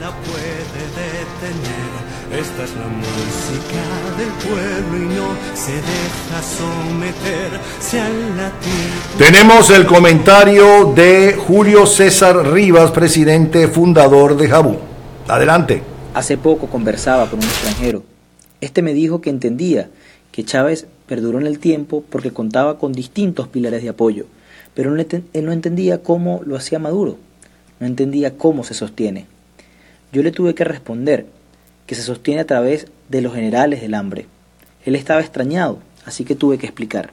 la puede detener. Esta es la música del pueblo y no se deja someter. Se latir. Tenemos el comentario de Julio César Rivas, presidente fundador de Jabú. Adelante. Hace poco conversaba con un extranjero. Este me dijo que entendía que Chávez perduró en el tiempo porque contaba con distintos pilares de apoyo, pero él no entendía cómo lo hacía Maduro, no entendía cómo se sostiene. Yo le tuve que responder que se sostiene a través de los generales del hambre. Él estaba extrañado, así que tuve que explicar.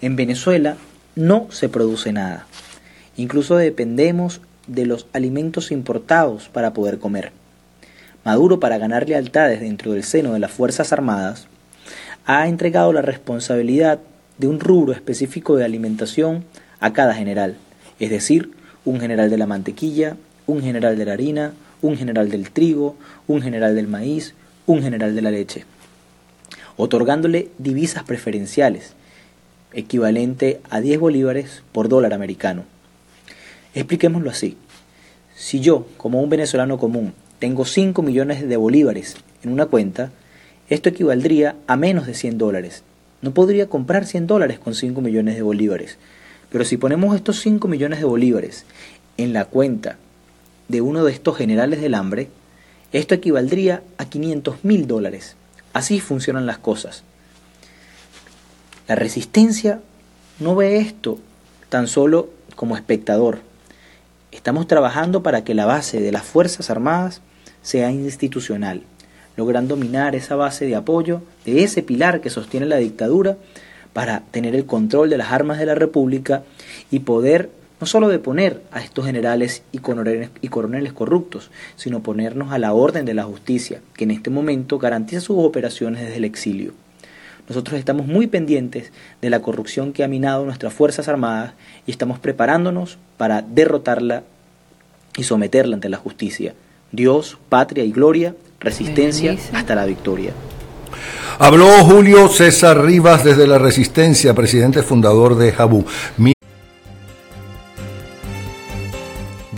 En Venezuela no se produce nada. Incluso dependemos de los alimentos importados para poder comer. Maduro, para ganar lealtades dentro del seno de las Fuerzas Armadas, ha entregado la responsabilidad de un rubro específico de alimentación a cada general, es decir, un general de la mantequilla, un general de la harina, un general del trigo, un general del maíz, un general de la leche, otorgándole divisas preferenciales, equivalente a 10 bolívares por dólar americano. Expliquémoslo así. Si yo, como un venezolano común, tengo 5 millones de bolívares en una cuenta, esto equivaldría a menos de 100 dólares. No podría comprar 100 dólares con 5 millones de bolívares. Pero si ponemos estos 5 millones de bolívares en la cuenta de uno de estos generales del hambre, esto equivaldría a 500 mil dólares. Así funcionan las cosas. La resistencia no ve esto tan solo como espectador. Estamos trabajando para que la base de las Fuerzas Armadas sea institucional, logrando minar esa base de apoyo de ese pilar que sostiene la dictadura para tener el control de las armas de la República y poder no solo deponer a estos generales y coroneles, y coroneles corruptos, sino ponernos a la orden de la justicia, que en este momento garantiza sus operaciones desde el exilio. Nosotros estamos muy pendientes de la corrupción que ha minado nuestras Fuerzas Armadas y estamos preparándonos para derrotarla y someterla ante la justicia. Dios, patria y gloria, resistencia hasta la victoria. Habló Julio César Rivas desde la Resistencia, presidente fundador de Jabú.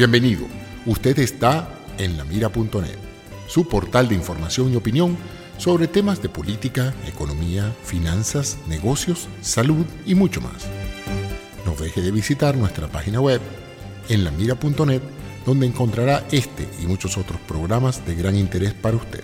Bienvenido. Usted está en lamira.net, su portal de información y opinión sobre temas de política, economía, finanzas, negocios, salud y mucho más. No deje de visitar nuestra página web en lamira.net donde encontrará este y muchos otros programas de gran interés para usted.